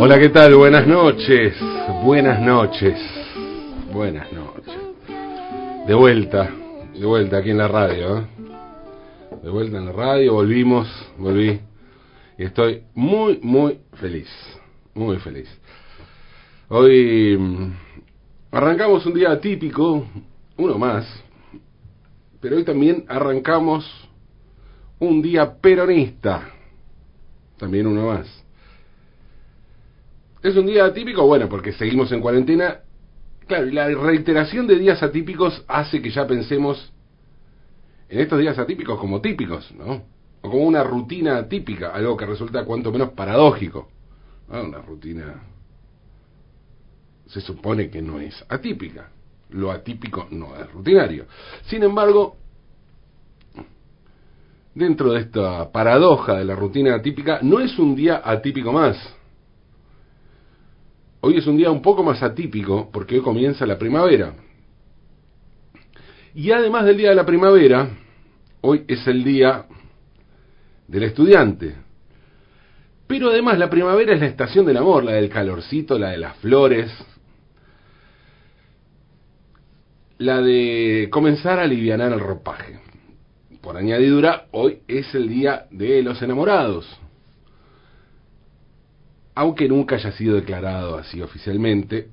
Hola, ¿qué tal? Buenas noches. Buenas noches. Buenas noches. De vuelta, de vuelta aquí en la radio. ¿eh? De vuelta en la radio, volvimos, volví. Y estoy muy, muy feliz. Muy feliz. Hoy mm, arrancamos un día atípico, uno más. Pero hoy también arrancamos un día peronista. También uno más. Es un día atípico, bueno, porque seguimos en cuarentena. Claro, y la reiteración de días atípicos hace que ya pensemos en estos días atípicos como típicos, ¿no? O como una rutina atípica, algo que resulta cuanto menos paradójico. Una rutina se supone que no es atípica. Lo atípico no es rutinario. Sin embargo, dentro de esta paradoja de la rutina atípica, no es un día atípico más. Hoy es un día un poco más atípico porque hoy comienza la primavera. Y además del día de la primavera, hoy es el día del estudiante. Pero además la primavera es la estación del amor, la del calorcito, la de las flores, la de comenzar a aliviar el ropaje. Por añadidura, hoy es el día de los enamorados. Aunque nunca haya sido declarado así oficialmente,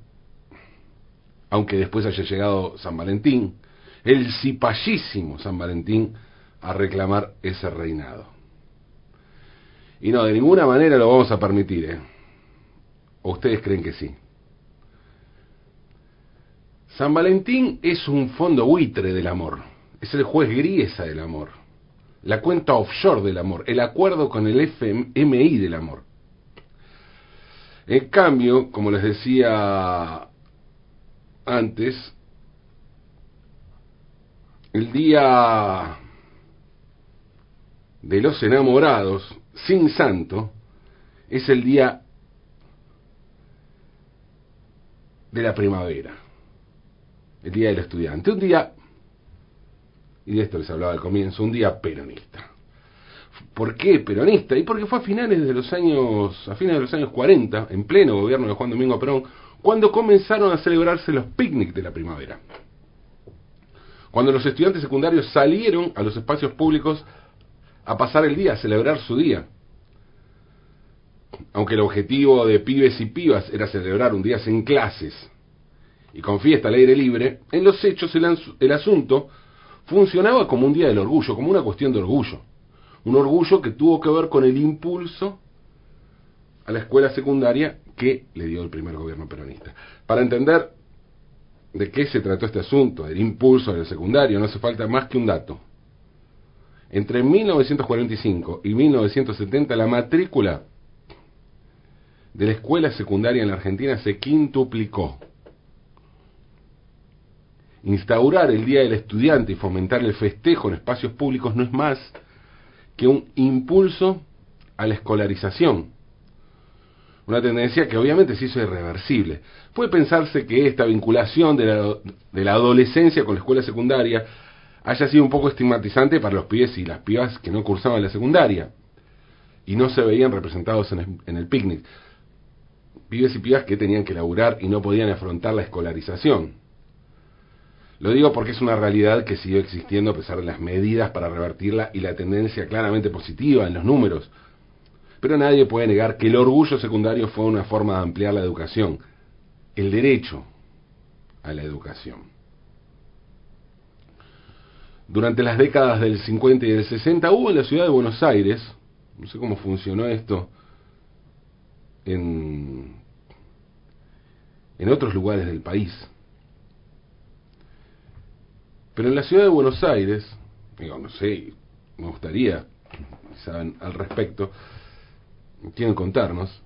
aunque después haya llegado San Valentín, el cipallísimo San Valentín, a reclamar ese reinado. Y no, de ninguna manera lo vamos a permitir, ¿eh? ¿O ustedes creen que sí? San Valentín es un fondo buitre del amor, es el juez griesa del amor, la cuenta offshore del amor, el acuerdo con el FMI del amor. En cambio, como les decía antes, el día de los enamorados, sin santo, es el día de la primavera el Día del Estudiante. Un día, y de esto les hablaba al comienzo, un día peronista. ¿Por qué peronista? Y porque fue a finales de los años, a finales de los años 40, en pleno gobierno de Juan Domingo Perón, cuando comenzaron a celebrarse los picnics de la primavera. Cuando los estudiantes secundarios salieron a los espacios públicos a pasar el día, a celebrar su día. Aunque el objetivo de pibes y pibas era celebrar un día sin clases, y con fiesta al aire libre, en los hechos el asunto funcionaba como un día del orgullo, como una cuestión de orgullo. Un orgullo que tuvo que ver con el impulso a la escuela secundaria que le dio el primer gobierno peronista. Para entender de qué se trató este asunto, del impulso del secundario, no hace falta más que un dato. Entre 1945 y 1970 la matrícula de la escuela secundaria en la Argentina se quintuplicó instaurar el Día del Estudiante y fomentar el festejo en espacios públicos no es más que un impulso a la escolarización. Una tendencia que obviamente se hizo irreversible. Puede pensarse que esta vinculación de la, de la adolescencia con la escuela secundaria haya sido un poco estigmatizante para los pibes y las pibas que no cursaban la secundaria y no se veían representados en el, en el picnic. Pibes y pibas que tenían que laburar y no podían afrontar la escolarización. Lo digo porque es una realidad que siguió existiendo a pesar de las medidas para revertirla y la tendencia claramente positiva en los números. Pero nadie puede negar que el orgullo secundario fue una forma de ampliar la educación, el derecho a la educación. Durante las décadas del 50 y del 60 hubo en la ciudad de Buenos Aires, no sé cómo funcionó esto en, en otros lugares del país, pero en la ciudad de Buenos Aires, digo, no sé, me gustaría, saben al respecto, quieren contarnos,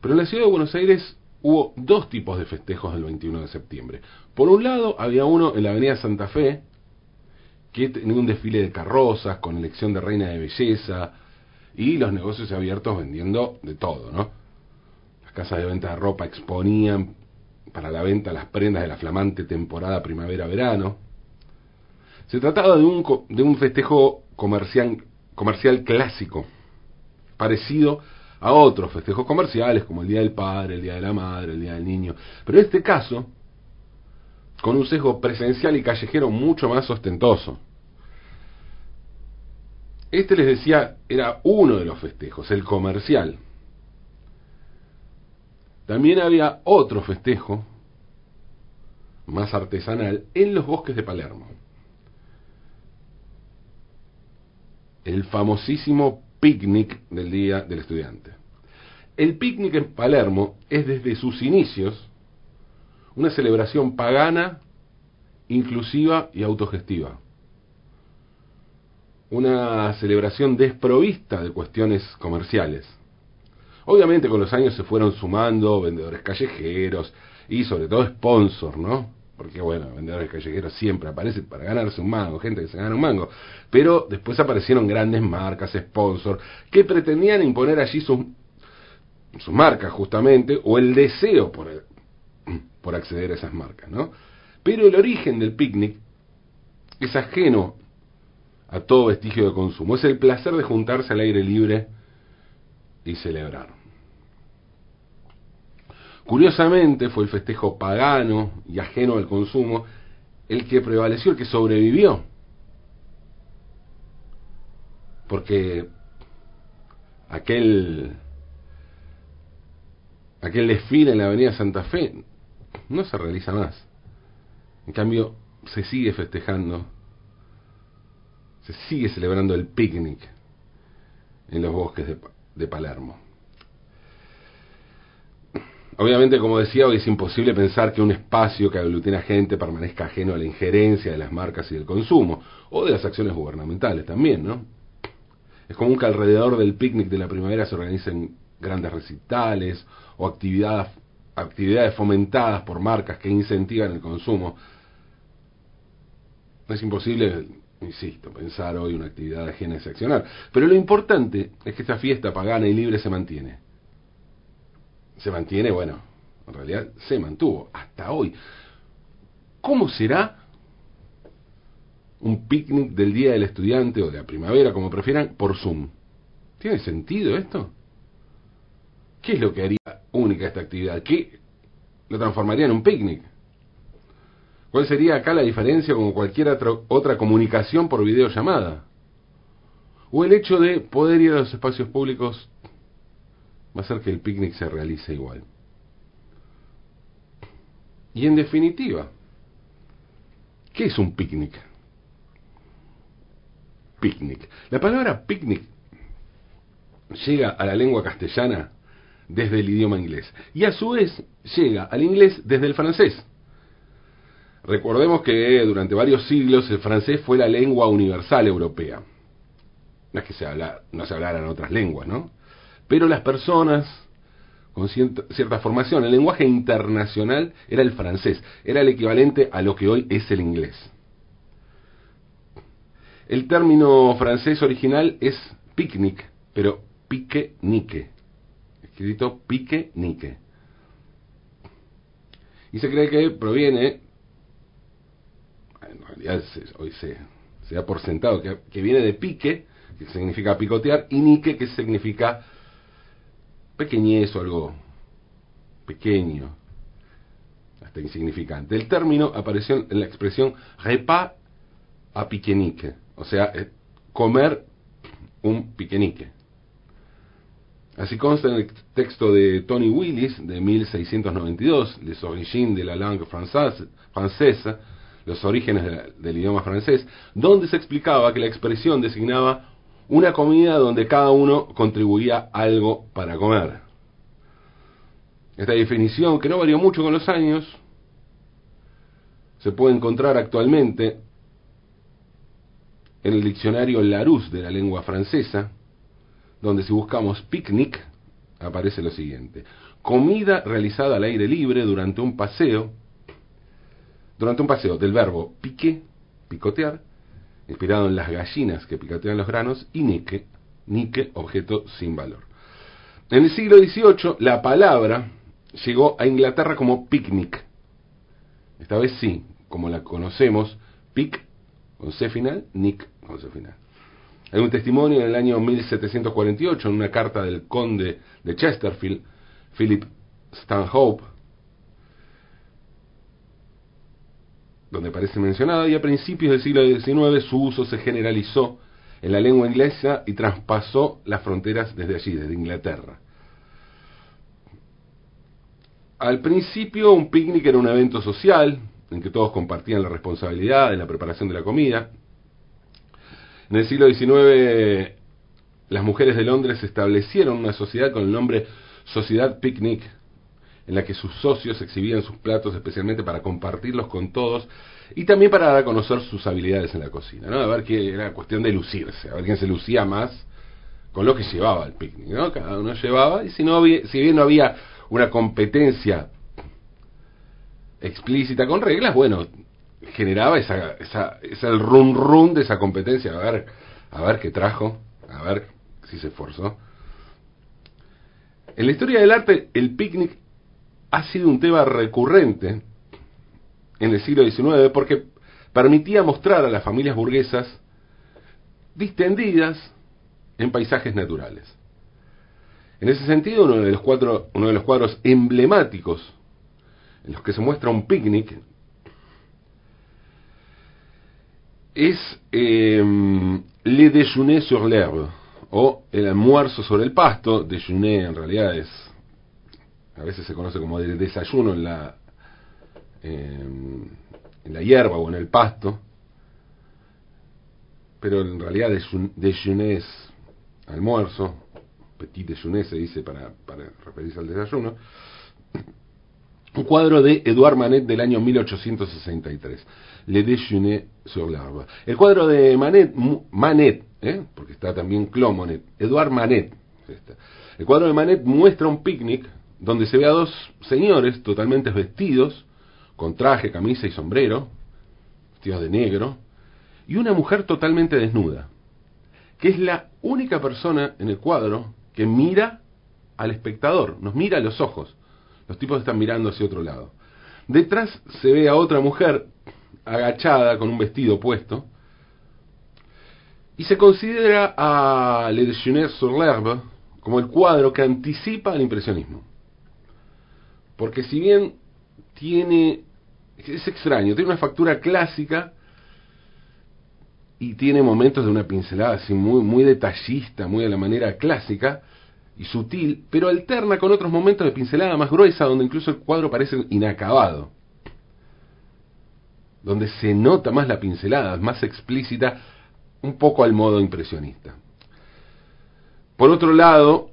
pero en la ciudad de Buenos Aires hubo dos tipos de festejos del 21 de septiembre. Por un lado, había uno en la avenida Santa Fe, que tenía un desfile de carrozas con elección de reina de belleza y los negocios abiertos vendiendo de todo, ¿no? Las casas de venta de ropa exponían para la venta las prendas de la flamante temporada primavera-verano. Se trataba de un, festejo comercial, comercial clásico, parecido a otros festejos comerciales como el Día del Padre, el Día de la Madre, el Día del Niño. Pero en este caso, con un sesgo presencial y callejero mucho más ostentoso. Este les decía era uno de los festejos, el comercial. También había otro festejo más artesanal en los bosques de Palermo. El famosísimo picnic del Día del Estudiante. El picnic en Palermo es desde sus inicios una celebración pagana, inclusiva y autogestiva. Una celebración desprovista de cuestiones comerciales. Obviamente con los años se fueron sumando vendedores callejeros y sobre todo sponsors, ¿no? Porque bueno, vendedores callejeros siempre aparecen para ganarse un mango, gente que se gana un mango. Pero después aparecieron grandes marcas, sponsors, que pretendían imponer allí sus, marcas justamente, o el deseo por, por acceder a esas marcas, ¿no? Pero el origen del picnic es ajeno a todo vestigio de consumo. Es el placer de juntarse al aire libre y celebrar. Curiosamente fue el festejo pagano y ajeno al consumo el que prevaleció, el que sobrevivió. Porque aquel aquel desfile en la Avenida Santa Fe no se realiza más. En cambio, se sigue festejando, se sigue celebrando el picnic en los bosques de, de Palermo. Obviamente, como decía, hoy es imposible pensar que un espacio que aglutina gente permanezca ajeno a la injerencia de las marcas y del consumo, o de las acciones gubernamentales también, ¿no? Es común que alrededor del picnic de la primavera se organicen grandes recitales o actividades, actividades fomentadas por marcas que incentivan el consumo. Es imposible, insisto, pensar hoy una actividad ajena a ese accionar. Pero lo importante es que esta fiesta pagana y libre se mantiene. Se mantiene, bueno, en realidad se mantuvo hasta hoy. ¿Cómo será un picnic del Día del Estudiante o de la primavera, como prefieran, por Zoom? ¿Tiene sentido esto? ¿Qué es lo que haría única esta actividad? ¿Qué lo transformaría en un picnic? ¿Cuál sería acá la diferencia con cualquier otra comunicación por videollamada? O el hecho de poder ir a los espacios públicos va a hacer que el picnic se realice igual. Y en definitiva, ¿qué es un picnic? Picnic. La palabra picnic llega a la lengua castellana desde el idioma inglés y a su vez llega al inglés desde el francés. Recordemos que durante varios siglos el francés fue la lengua universal europea. No es que se habla, no se hablaran otras lenguas, ¿no? Pero las personas con cierta, formación, el lenguaje internacional era el francés, era el equivalente a lo que hoy es el inglés. El término francés original es picnic, pero pique-nique, escrito pique-nique. Y se cree que proviene en realidad hoy se, se, da por sentado que, viene de pique, que significa picotear, y nique, que significa pequeñez o algo pequeño, hasta insignificante. El término apareció en la expresión repas a piquenique, o sea, eh, comer un piquenique. Así consta en el texto de Tony Willis de 1692, Les origines de la langue francesa, los orígenes del idioma francés, donde se explicaba que la expresión designaba una comida donde cada uno contribuía algo para comer. Esta definición, que no varió mucho con los años, se puede encontrar actualmente en el diccionario Larousse de la lengua francesa, donde si buscamos picnic aparece lo siguiente: comida realizada al aire libre durante un paseo durante un paseo del verbo pique, picotear, inspirado en las gallinas que picotean los granos, y nique, nique, objeto sin valor. En el siglo XVIII, la palabra llegó a Inglaterra como picnic. Esta vez sí, como la conocemos, pic con C final, nick con C final. Hay un testimonio en el año 1748 en una carta del conde de Chesterfield, Philip Stanhope, donde aparece mencionado, y a principios del siglo XIX su uso se generalizó en la lengua inglesa y traspasó las fronteras desde allí, desde Inglaterra. Al principio un picnic era un evento social en que todos compartían la responsabilidad de la preparación de la comida. En el siglo XIX las mujeres de Londres establecieron una sociedad con el nombre Sociedad Picnic, en la que sus socios exhibían sus platos especialmente para compartirlos con todos y también para dar a conocer sus habilidades en la cocina, ¿no? A ver que era cuestión de lucirse, a ver quién se lucía más con lo que llevaba el picnic, ¿no? Cada uno llevaba y si no si bien no había una competencia explícita con reglas, bueno, generaba esa, esa, esa el run de esa competencia, a ver, a ver qué trajo, a ver si se esforzó. En la historia del arte, el picnic ha sido un tema recurrente en el siglo XIX porque permitía mostrar a las familias burguesas distendidas en paisajes naturales. En ese sentido, uno de los, uno de los cuadros emblemáticos en los que se muestra un picnic es eh, Le déjeuner sur l'herbe, o el almuerzo sobre el pasto. Déjeuner en realidad es, a veces se conoce como el desayuno en la, en la hierba o en el pasto, pero en realidad déjeuner es almuerzo, petit déjeuner se dice para, referirse al desayuno, un cuadro de Edouard Manet del año 1863, Le déjeuner sur l'arbre. El cuadro de Manet, Manet ¿eh? porque está también Clomonet, Edouard Manet. El cuadro de Manet muestra un picnic donde se ve a dos señores totalmente vestidos, con traje, camisa y sombrero, vestidos de negro, y una mujer totalmente desnuda, que es la única persona en el cuadro que mira al espectador, nos mira a los ojos. Los tipos están mirando hacia otro lado. Detrás se ve a otra mujer agachada con un vestido puesto. Y se considera a Le Déjeuner sur l'herbe como el cuadro que anticipa el impresionismo. Porque si bien tiene, es extraño, tiene una factura clásica y tiene momentos de una pincelada así muy, muy detallista, muy a la manera clásica, y sutil, pero alterna con otros momentos de pincelada más gruesa, donde incluso el cuadro parece inacabado, donde se nota más la pincelada, más explícita, un poco al modo impresionista. Por otro lado,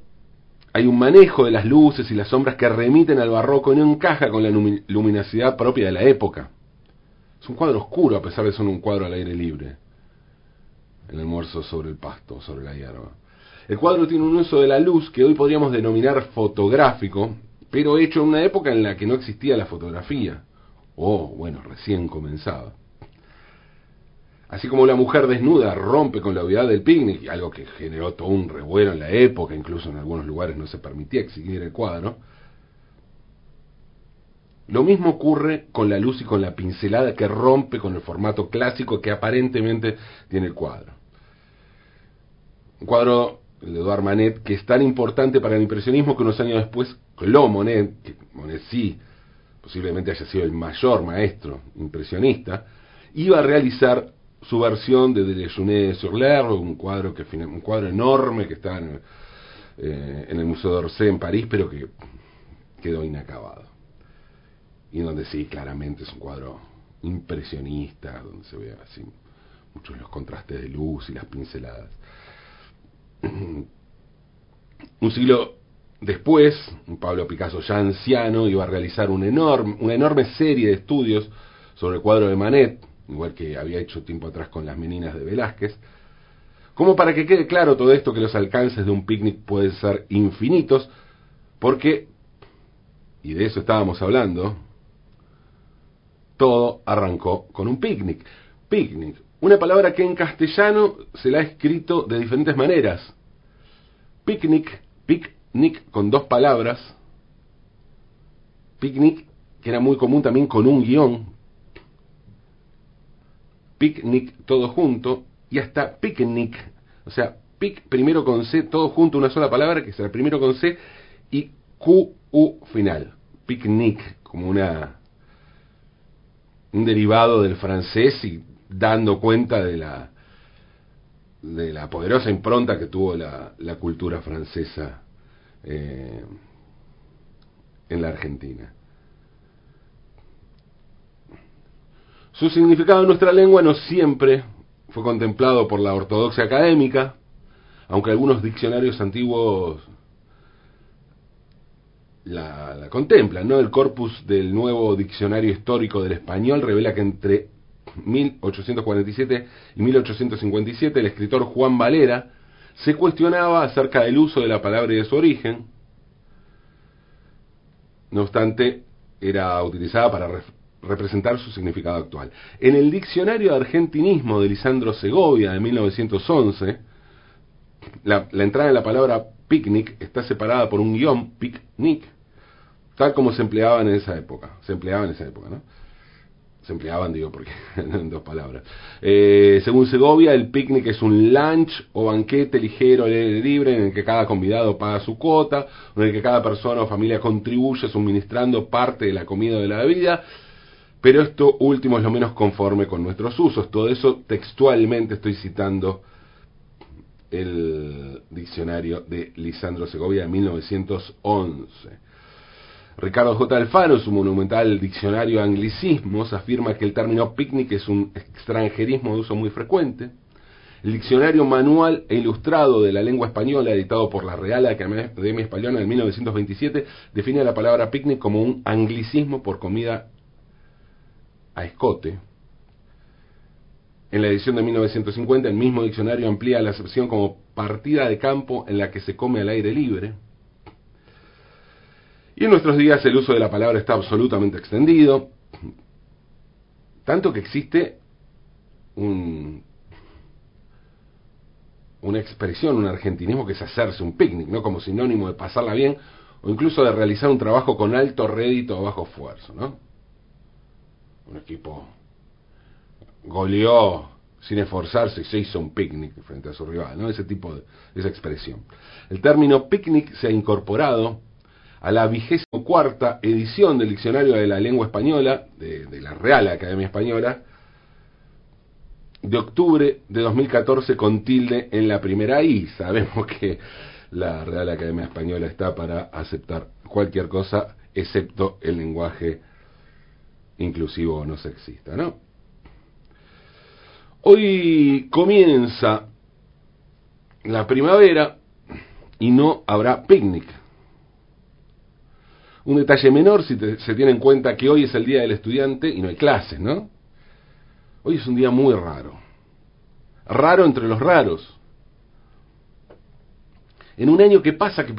hay un manejo de las luces y las sombras que remiten al barroco y no encaja con la luminosidad propia de la época. Es un cuadro oscuro a pesar de ser un cuadro al aire libre. El almuerzo sobre el pasto, sobre la hierba. El cuadro tiene un uso de la luz que hoy podríamos denominar fotográfico, pero hecho en una época en la que no existía la fotografía, o, bueno, recién comenzaba. Así como la mujer desnuda rompe con la obviedad del picnic, algo que generó todo un revuelo en la época, incluso en algunos lugares no se permitía exhibir el cuadro, lo mismo ocurre con la luz y con la pincelada que rompe con el formato clásico que aparentemente tiene el cuadro. Un cuadro de Eduard Manet, que es tan importante para el impresionismo que unos años después Claude Monet, que Monet sí, posiblemente haya sido el mayor maestro impresionista, iba a realizar su versión de Déjeuner sur l'herbe, un cuadro que un cuadro enorme que está en, eh, en el Museo d'Orsay en París, pero que quedó inacabado. Y donde sí, claramente es un cuadro impresionista, donde se ve así muchos los contrastes de luz y las pinceladas. Un siglo después, Pablo Picasso ya anciano iba a realizar enorme, una enorme serie de estudios sobre el cuadro de Manet, igual que había hecho tiempo atrás con las meninas de Velázquez, como para que quede claro todo esto que los alcances de un picnic pueden ser infinitos, porque, y de eso estábamos hablando, todo arrancó con un picnic. Picnic, una palabra que en castellano se la ha escrito de diferentes maneras. Picnic, picnic con dos palabras. Picnic, que era muy común también con un guion. Picnic todo junto. Y hasta picnic O sea, pic primero con C, todo junto, una sola palabra, que será primero con C, y Q-U final. Picnic, como una un derivado del francés y dando cuenta de la de la poderosa impronta que tuvo la, la cultura francesa eh, en la Argentina. Su significado en nuestra lengua no siempre fue contemplado por la ortodoxia académica, aunque algunos diccionarios antiguos la, contemplan. ¿no? El corpus del nuevo diccionario histórico del español revela que entre 1847 y 1857 el escritor Juan Valera se cuestionaba acerca del uso de la palabra y de su origen. No obstante, era utilizada para representar su significado actual. En el Diccionario de Argentinismo de Lisandro Segovia de 1911, la, entrada de la palabra picnic está separada por un guion, picnic, tal como se empleaban en esa época. Se empleaba en esa época, ¿no? Se empleaban, digo, porque en dos palabras. Eh, según Segovia, el picnic es un lunch o banquete ligero, libre, en el que cada convidado paga su cuota, en el que cada persona o familia contribuye suministrando parte de la comida o de la bebida, pero esto último es lo menos conforme con nuestros usos. Todo eso textualmente estoy citando el diccionario de Lisandro Segovia de 1911. Ricardo J. Alfaro, su monumental diccionario de anglicismos, afirma que el término picnic es un extranjerismo de uso muy frecuente. El diccionario manual e ilustrado de la lengua española, editado por la Real Academia Española en 1927, define la palabra picnic como un anglicismo por comida a escote. En la edición de 1950, el mismo diccionario amplía la acepción como partida de campo en la que se come al aire libre. Y en nuestros días el uso de la palabra está absolutamente extendido, tanto que existe un, una expresión, un argentinismo que es hacerse un picnic, ¿no? Como sinónimo de pasarla bien o incluso de realizar un trabajo con alto rédito o bajo esfuerzo, ¿no? Un equipo goleó sin esforzarse y se hizo un picnic frente a su rival, ¿no? Ese tipo de esa expresión. El término picnic se ha incorporado a la vigésimo cuarta edición del Diccionario de la Lengua Española, de, la Real Academia Española, de octubre de 2014 con tilde en la primera I. Sabemos que la Real Academia Española está para aceptar cualquier cosa excepto el lenguaje inclusivo no sexista, ¿no? Hoy comienza la primavera y no habrá picnic un detalle menor si se tiene en cuenta que hoy es el día del estudiante y no hay clases, ¿no? Hoy es un día muy raro. Raro entre los raros. En un año que pasa que,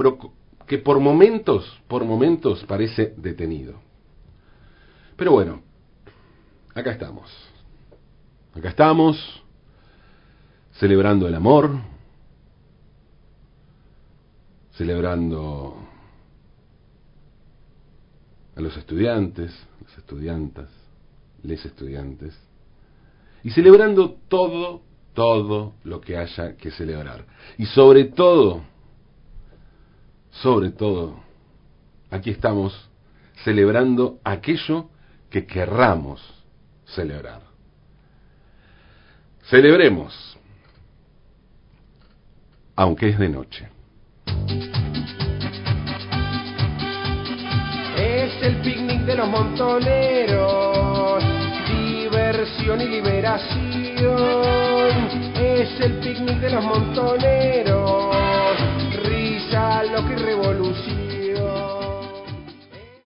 que por momentos, por momentos parece detenido. Pero bueno, acá estamos. Acá estamos celebrando el amor, celebrando a los estudiantes, las estudiantas, les estudiantes, y celebrando todo, todo lo que haya que celebrar. Y sobre todo, sobre todo, aquí estamos celebrando aquello que querramos celebrar. Celebremos, aunque es de noche. el picnic de los montoneros, diversión y liberación. Es el picnic de los montoneros, risa, lo que revolución.